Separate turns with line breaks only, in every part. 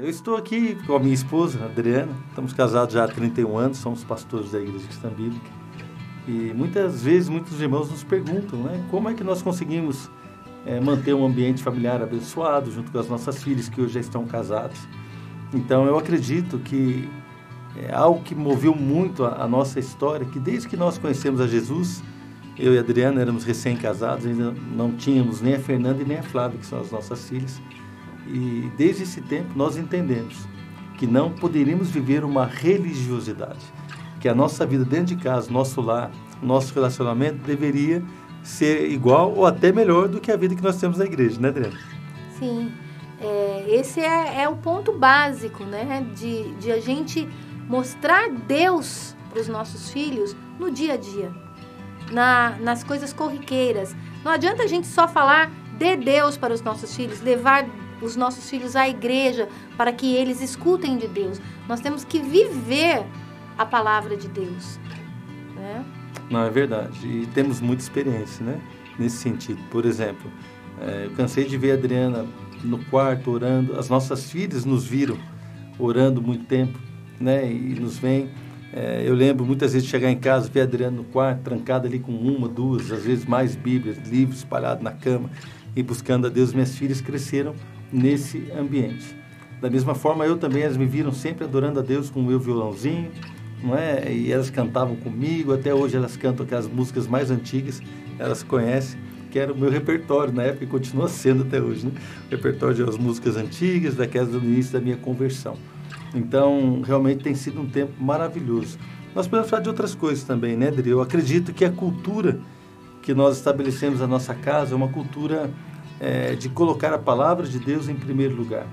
Eu estou aqui com a minha esposa, Adriana. Estamos casados já há 31 anos, somos pastores da Igreja Cristã Bíblica. E muitas vezes, muitos irmãos nos perguntam, né? Como é que nós conseguimos é, manter um ambiente familiar abençoado junto com as nossas filhas que hoje já estão casadas? Então, eu acredito que é algo que moveu muito a, a nossa história, que desde que nós conhecemos a Jesus, eu e a Adriana éramos recém-casados, ainda não tínhamos nem a Fernanda e nem a Flávia, que são as nossas filhas. E desde esse tempo nós entendemos que não poderíamos viver uma religiosidade, que a nossa vida dentro de casa, nosso lar, nosso relacionamento deveria ser igual ou até melhor do que a vida que nós temos na igreja, né, Adriana?
Sim, é, esse é, é, o ponto básico, né, de, de a gente mostrar Deus para os nossos filhos no dia a dia, na, nas coisas corriqueiras. Não adianta a gente só falar de Deus para os nossos filhos, levar os nossos filhos à igreja para que eles escutem de Deus. Nós temos que viver a palavra de Deus. Né?
Não, é verdade. E temos muita experiência né? nesse sentido. Por exemplo, é, eu cansei de ver a Adriana no quarto orando. As nossas filhas nos viram orando muito tempo né? e nos vêm. É, eu lembro muitas vezes de chegar em casa, ver a Adriana no quarto, trancada ali com uma, duas, às vezes mais Bíblias, livros espalhados na cama e buscando a Deus. Minhas filhas cresceram nesse ambiente. Da mesma forma, eu também, elas me viram sempre adorando a Deus com o meu violãozinho, não é? E elas cantavam comigo, até hoje elas cantam aquelas músicas mais antigas, elas conhecem, que era o meu repertório na época e continua sendo até hoje, né? O repertório das músicas antigas, daquelas do início da minha conversão. Então, realmente tem sido um tempo maravilhoso. Nós podemos falar de outras coisas também, né, Adri? Eu acredito que a cultura que nós estabelecemos na nossa casa é uma cultura é, de colocar a palavra de Deus em primeiro lugar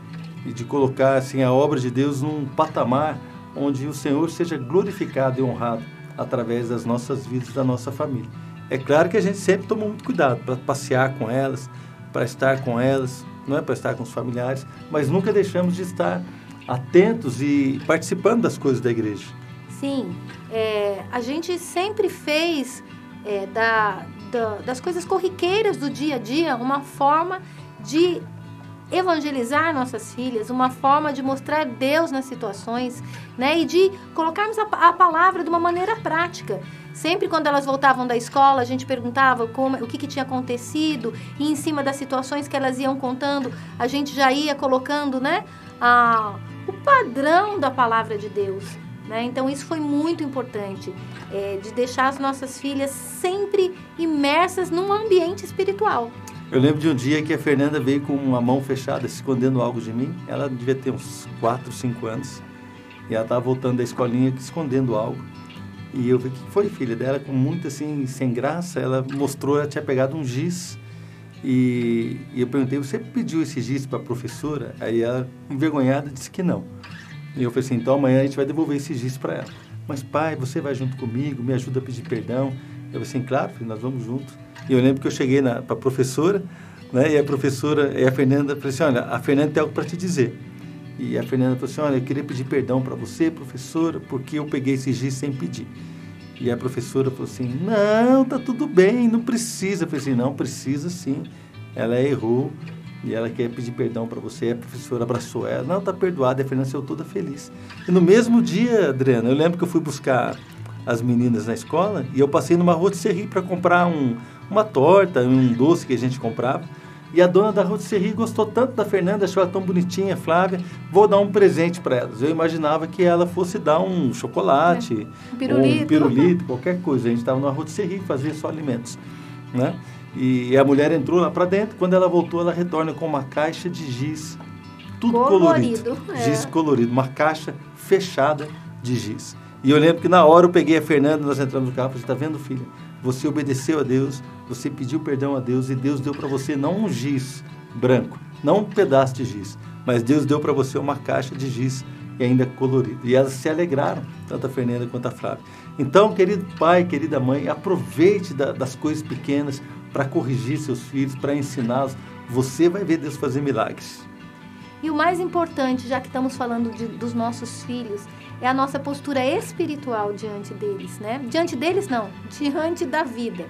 e de colocar assim a obra de Deus num patamar onde o Senhor seja glorificado e honrado através das nossas vidas, da nossa família. É claro que a gente sempre toma muito cuidado para passear com elas, para estar com elas, não é para estar com os familiares, mas nunca deixamos de estar atentos e participando das coisas da igreja.
Sim, é, a gente sempre fez é, da, da, das coisas corriqueiras do dia a dia uma forma de evangelizar nossas filhas, uma forma de mostrar Deus nas situações, né? E de colocarmos a, a, palavra de uma maneira prática. Sempre quando elas voltavam da escola, a gente perguntava como, o que, que tinha acontecido e em cima das situações que elas iam contando, a gente já ia colocando, né? A, o padrão da palavra de Deus. Né? Então, isso foi muito importante, é, de deixar as nossas filhas sempre imersas num ambiente espiritual.
Eu lembro de um dia que a Fernanda veio com uma mão fechada, escondendo algo de mim. Ela devia ter uns 4, 5 anos. E ela estava voltando da escolinha escondendo algo. E eu falei, o que foi, filha dela? Com muito assim, sem graça, ela mostrou, ela tinha pegado um giz. E, e eu perguntei, você pediu esse giz para a professora? Aí ela, envergonhada, disse que não. E eu falei assim, então amanhã a gente vai devolver esse giz para ela. Mas pai, você vai junto comigo, me ajuda a pedir perdão. Eu falei assim, claro, filho, nós vamos juntos. E eu lembro que eu cheguei para a professora, né, e a professora, e a Fernanda, falou assim, olha, a Fernanda tem algo para te dizer. E a Fernanda falou assim, olha, eu queria pedir perdão para você, professora, porque eu peguei esse giz sem pedir. E a professora falou assim, não, tá tudo bem, não precisa. Eu falei assim, não, precisa sim. Ela errou, e ela quer pedir perdão para você. A professora abraçou ela. Não, tá perdoada. E a Fernanda saiu toda feliz. E no mesmo dia, Adriana, eu lembro que eu fui buscar as meninas na escola e eu passei numa rotisserie para comprar um, uma torta, um doce que a gente comprava. E a dona da rotisserie gostou tanto da Fernanda, achou ela tão bonitinha, Flávia, vou dar um presente para elas. Eu imaginava que ela fosse dar um chocolate,
é. um pirulito.
um pirulito, qualquer coisa. A gente estava numa rotisserie, fazia só alimentos, né? E a mulher entrou lá para dentro. Quando ela voltou, ela retorna com uma caixa de giz, tudo colorido. colorido. É. Giz colorido, uma caixa fechada de giz. E eu lembro que na hora eu peguei a Fernanda, nós entramos no carro e falei: Está vendo, filha? Você obedeceu a Deus, você pediu perdão a Deus e Deus deu para você não um giz branco, não um pedaço de giz, mas Deus deu para você uma caixa de giz e ainda colorido. E elas se alegraram, tanto a Fernanda quanto a Flávia. Então, querido pai, querida mãe, aproveite da, das coisas pequenas para corrigir seus filhos, para ensiná-los. Você vai ver Deus fazer milagres.
E o mais importante, já que estamos falando de, dos nossos filhos, é a nossa postura espiritual diante deles, né? Diante deles, não, diante da vida.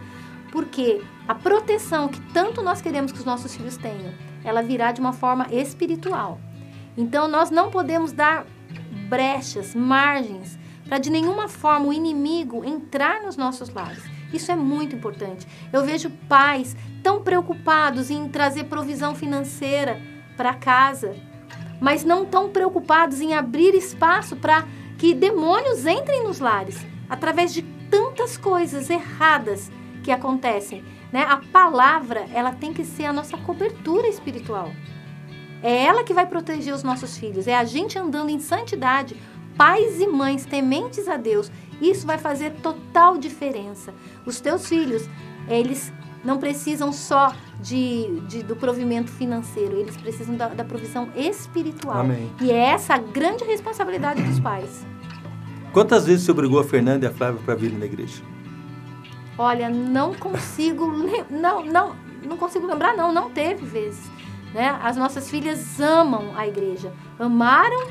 Porque a proteção que tanto nós queremos que os nossos filhos tenham, ela virá de uma forma espiritual. Então nós não podemos dar brechas, margens, para de nenhuma forma o inimigo entrar nos nossos lares. Isso é muito importante. Eu vejo pais tão preocupados em trazer provisão financeira para casa, mas não tão preocupados em abrir espaço para que demônios entrem nos lares através de tantas coisas erradas que acontecem. Né? A palavra ela tem que ser a nossa cobertura espiritual. É ela que vai proteger os nossos filhos. É a gente andando em santidade, pais e mães tementes a Deus. Isso vai fazer total diferença. Os teus filhos, eles não precisam só de, de, do provimento financeiro, eles precisam da, da provisão espiritual.
Amém.
E é essa a grande responsabilidade dos pais.
Quantas vezes você obrigou a Fernanda e a Flávia para virem na igreja?
Olha, não consigo, não, não, não consigo lembrar, não, não teve vezes. Né? As nossas filhas amam a igreja, amaram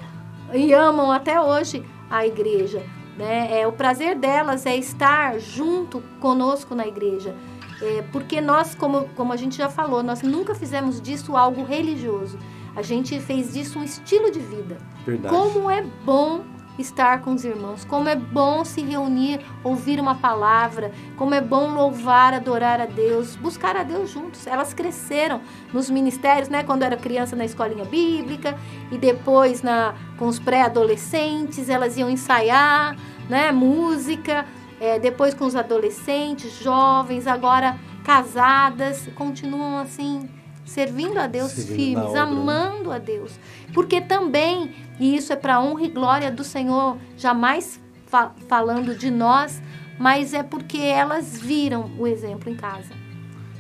e amam até hoje a igreja. Né? É, o prazer delas é estar junto conosco na igreja. É, porque nós, como, como a gente já falou, nós nunca fizemos disso algo religioso. A gente fez disso um estilo de vida.
Verdade.
Como é bom estar com os irmãos, como é bom se reunir, ouvir uma palavra, como é bom louvar, adorar a Deus, buscar a Deus juntos. Elas cresceram nos ministérios, né, quando era criança na escolinha bíblica e depois na com os pré-adolescentes, elas iam ensaiar, né, música, é, depois com os adolescentes, jovens, agora casadas, continuam assim servindo a Deus
Servindo
firmes,
né?
amando a Deus. Porque também, e isso é para honra e glória do Senhor, jamais fa falando de nós, mas é porque elas viram o exemplo em casa.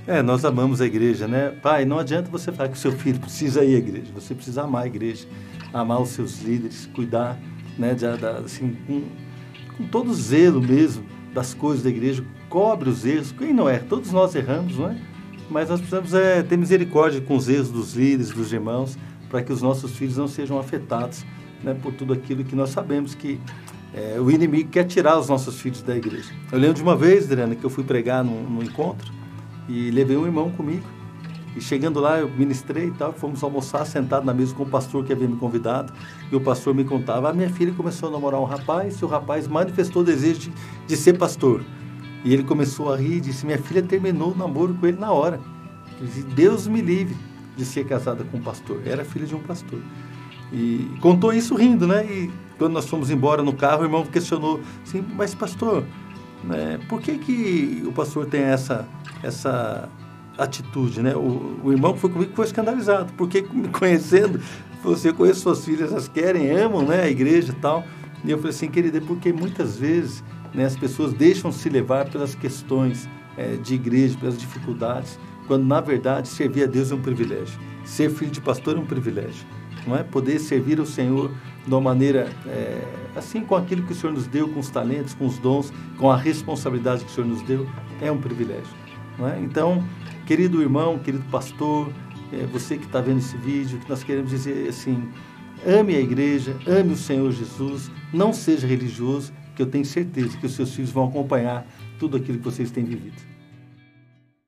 É, nós amamos a igreja, né? Pai, não adianta você falar que o seu filho precisa ir à igreja. Você precisa amar a igreja, amar os seus líderes, cuidar, né? De, da- assim, com, com todo zelo mesmo das coisas da igreja. Cobre os erros. Quem não é? Todos nós erramos, não é? Mas nós precisamos é, ter misericórdia com os erros dos líderes, dos irmãos, para que os nossos filhos não sejam afetados né, por tudo aquilo que nós sabemos que é, o inimigo quer tirar os nossos filhos da igreja. Eu lembro de uma vez, Adriana, que eu fui pregar num, num encontro e levei um irmão comigo. E chegando lá, eu ministrei e tal, fomos almoçar sentado na mesa com o pastor que havia me convidado. E o pastor me contava: a minha filha começou a namorar um rapaz e o rapaz manifestou o desejo de, de ser pastor. E ele começou a rir e disse: Minha filha terminou o namoro com ele na hora. Eu disse, Deus me livre de ser casada com um pastor. Era filha de um pastor. E contou isso rindo, né? E quando nós fomos embora no carro, o irmão questionou assim: Mas, pastor, né, por que, que o pastor tem essa, essa atitude, né? O, o irmão que foi comigo foi escandalizado, porque me conhecendo, você conhece suas filhas, elas querem, amam, né? A igreja e tal. E eu falei assim, querida, é porque muitas vezes né, as pessoas deixam se levar pelas questões eh, de igreja, pelas dificuldades, quando na verdade servir a Deus é um privilégio. Ser filho de pastor é um privilégio, não é? Poder servir ao Senhor de uma maneira eh, assim com aquilo que o Senhor nos deu, com os talentos, com os dons, com a responsabilidade que o Senhor nos deu, é um privilégio, não é? Então, querido irmão, querido pastor, eh, você que está vendo esse vídeo, que nós queremos dizer assim, ame a igreja, ame o Senhor Jesus, não seja religioso, que eu tenho certeza que os seus filhos vão acompanhar tudo aquilo que vocês têm vivido.